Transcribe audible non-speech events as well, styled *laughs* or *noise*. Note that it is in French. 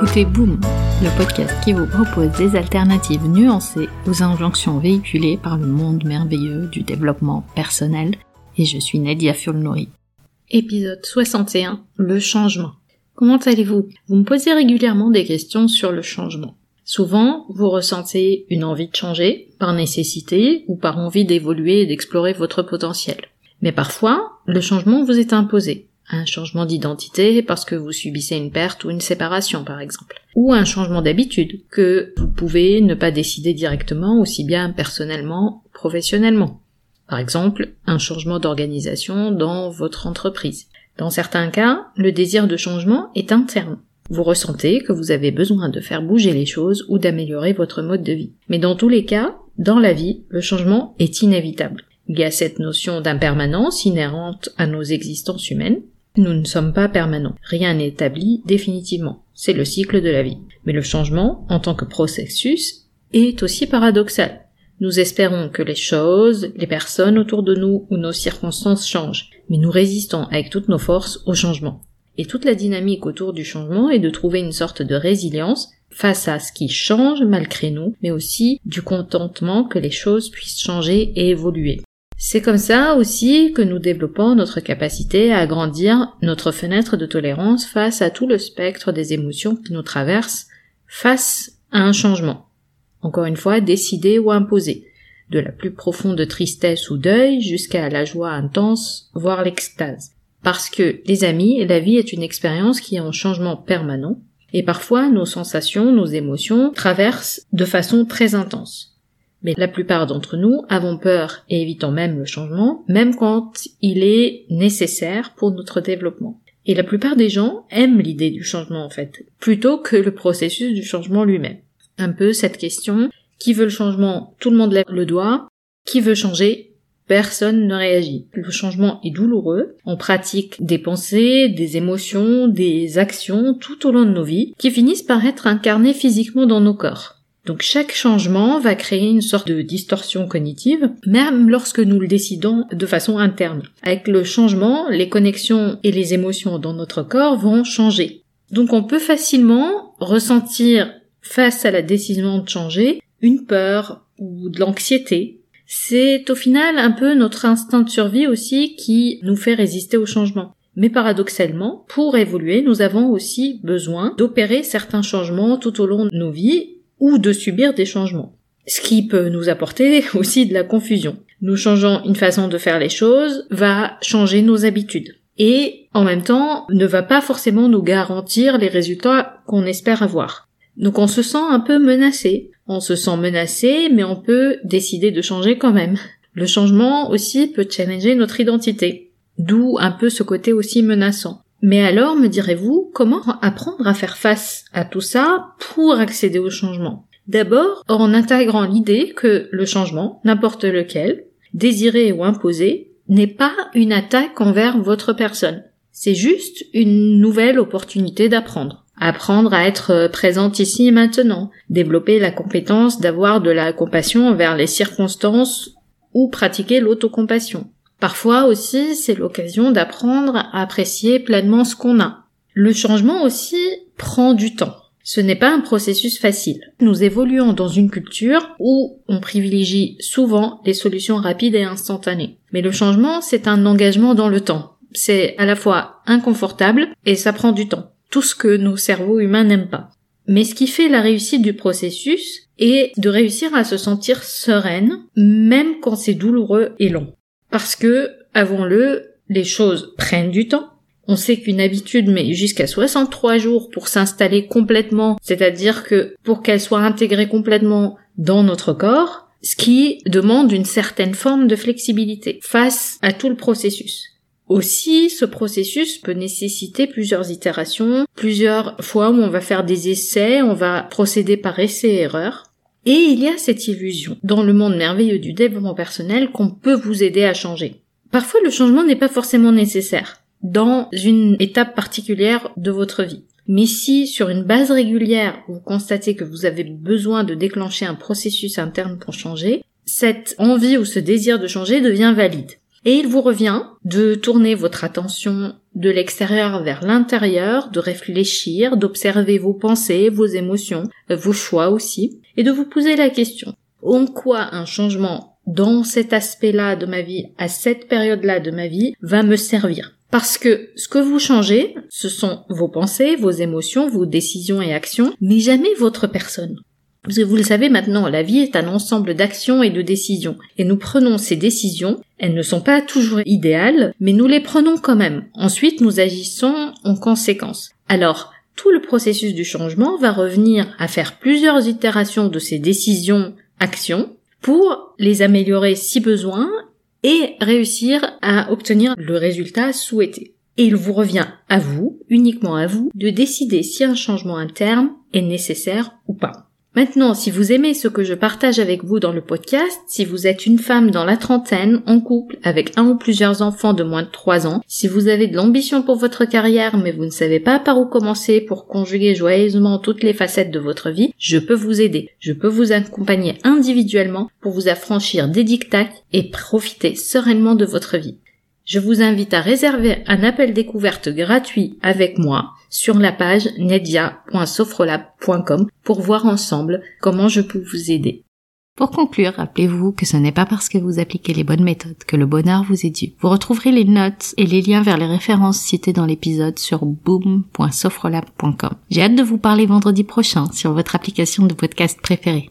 écoutez Boom, le podcast qui vous propose des alternatives nuancées aux injonctions véhiculées par le monde merveilleux du développement personnel, et je suis Nadia Fulnori. Épisode 61, le changement. Comment allez-vous? Vous me posez régulièrement des questions sur le changement. Souvent, vous ressentez une envie de changer, par nécessité ou par envie d'évoluer et d'explorer votre potentiel. Mais parfois, le changement vous est imposé un changement d'identité parce que vous subissez une perte ou une séparation par exemple, ou un changement d'habitude que vous pouvez ne pas décider directement aussi bien personnellement, professionnellement. Par exemple, un changement d'organisation dans votre entreprise. Dans certains cas, le désir de changement est interne. Vous ressentez que vous avez besoin de faire bouger les choses ou d'améliorer votre mode de vie. Mais dans tous les cas, dans la vie, le changement est inévitable. Il y a cette notion d'impermanence inhérente à nos existences humaines, nous ne sommes pas permanents. Rien n'est établi définitivement. C'est le cycle de la vie. Mais le changement, en tant que processus, est aussi paradoxal. Nous espérons que les choses, les personnes autour de nous ou nos circonstances changent, mais nous résistons avec toutes nos forces au changement. Et toute la dynamique autour du changement est de trouver une sorte de résilience face à ce qui change malgré nous, mais aussi du contentement que les choses puissent changer et évoluer. C'est comme ça aussi que nous développons notre capacité à agrandir notre fenêtre de tolérance face à tout le spectre des émotions qui nous traversent face à un changement. Encore une fois, décidé ou imposé. De la plus profonde tristesse ou deuil jusqu'à la joie intense, voire l'extase. Parce que, les amis, la vie est une expérience qui est en changement permanent, et parfois nos sensations, nos émotions traversent de façon très intense. Mais la plupart d'entre nous avons peur et évitons même le changement, même quand il est nécessaire pour notre développement. Et la plupart des gens aiment l'idée du changement en fait, plutôt que le processus du changement lui-même. Un peu cette question, qui veut le changement Tout le monde lève le doigt. Qui veut changer? Personne ne réagit. Le changement est douloureux. On pratique des pensées, des émotions, des actions tout au long de nos vies qui finissent par être incarnées physiquement dans nos corps. Donc chaque changement va créer une sorte de distorsion cognitive, même lorsque nous le décidons de façon interne. Avec le changement, les connexions et les émotions dans notre corps vont changer. Donc on peut facilement ressentir face à la décision de changer une peur ou de l'anxiété. C'est au final un peu notre instinct de survie aussi qui nous fait résister au changement. Mais paradoxalement, pour évoluer, nous avons aussi besoin d'opérer certains changements tout au long de nos vies ou de subir des changements. Ce qui peut nous apporter *laughs* aussi de la confusion. Nous changeons une façon de faire les choses va changer nos habitudes. Et en même temps, ne va pas forcément nous garantir les résultats qu'on espère avoir. Donc on se sent un peu menacé. On se sent menacé, mais on peut décider de changer quand même. Le changement aussi peut challenger notre identité. D'où un peu ce côté aussi menaçant. Mais alors, me direz-vous, comment apprendre à faire face à tout ça pour accéder au changement? D'abord, en intégrant l'idée que le changement, n'importe lequel, désiré ou imposé, n'est pas une attaque envers votre personne. C'est juste une nouvelle opportunité d'apprendre. Apprendre à être présente ici et maintenant, développer la compétence d'avoir de la compassion envers les circonstances ou pratiquer l'autocompassion. Parfois aussi, c'est l'occasion d'apprendre à apprécier pleinement ce qu'on a. Le changement aussi prend du temps. Ce n'est pas un processus facile. Nous évoluons dans une culture où on privilégie souvent les solutions rapides et instantanées. Mais le changement, c'est un engagement dans le temps. C'est à la fois inconfortable et ça prend du temps. Tout ce que nos cerveaux humains n'aiment pas. Mais ce qui fait la réussite du processus est de réussir à se sentir sereine, même quand c'est douloureux et long. Parce que, avons-le, les choses prennent du temps. On sait qu'une habitude met jusqu'à 63 jours pour s'installer complètement, c'est-à-dire que pour qu'elle soit intégrée complètement dans notre corps, ce qui demande une certaine forme de flexibilité face à tout le processus. Aussi, ce processus peut nécessiter plusieurs itérations, plusieurs fois où on va faire des essais, on va procéder par essai-erreur. Et il y a cette illusion dans le monde merveilleux du développement personnel qu'on peut vous aider à changer. Parfois le changement n'est pas forcément nécessaire dans une étape particulière de votre vie. Mais si sur une base régulière vous constatez que vous avez besoin de déclencher un processus interne pour changer, cette envie ou ce désir de changer devient valide. Et il vous revient de tourner votre attention de l'extérieur vers l'intérieur, de réfléchir, d'observer vos pensées, vos émotions, vos choix aussi, et de vous poser la question. En quoi un changement dans cet aspect-là de ma vie, à cette période-là de ma vie, va me servir? Parce que ce que vous changez, ce sont vos pensées, vos émotions, vos décisions et actions, mais jamais votre personne. Vous le savez maintenant, la vie est un ensemble d'actions et de décisions. Et nous prenons ces décisions, elles ne sont pas toujours idéales, mais nous les prenons quand même. Ensuite, nous agissons en conséquence. Alors, tout le processus du changement va revenir à faire plusieurs itérations de ces décisions, actions, pour les améliorer si besoin et réussir à obtenir le résultat souhaité. Et il vous revient à vous, uniquement à vous, de décider si un changement interne est nécessaire ou pas. Maintenant, si vous aimez ce que je partage avec vous dans le podcast, si vous êtes une femme dans la trentaine, en couple, avec un ou plusieurs enfants de moins de 3 ans, si vous avez de l'ambition pour votre carrière mais vous ne savez pas par où commencer pour conjuguer joyeusement toutes les facettes de votre vie, je peux vous aider. Je peux vous accompagner individuellement pour vous affranchir des dictats et profiter sereinement de votre vie je vous invite à réserver un appel découverte gratuit avec moi sur la page nedia.sofrolab.com pour voir ensemble comment je peux vous aider. Pour conclure, rappelez-vous que ce n'est pas parce que vous appliquez les bonnes méthodes que le bonheur vous est dû. Vous retrouverez les notes et les liens vers les références citées dans l'épisode sur boom.sofrolab.com. J'ai hâte de vous parler vendredi prochain sur votre application de podcast préférée.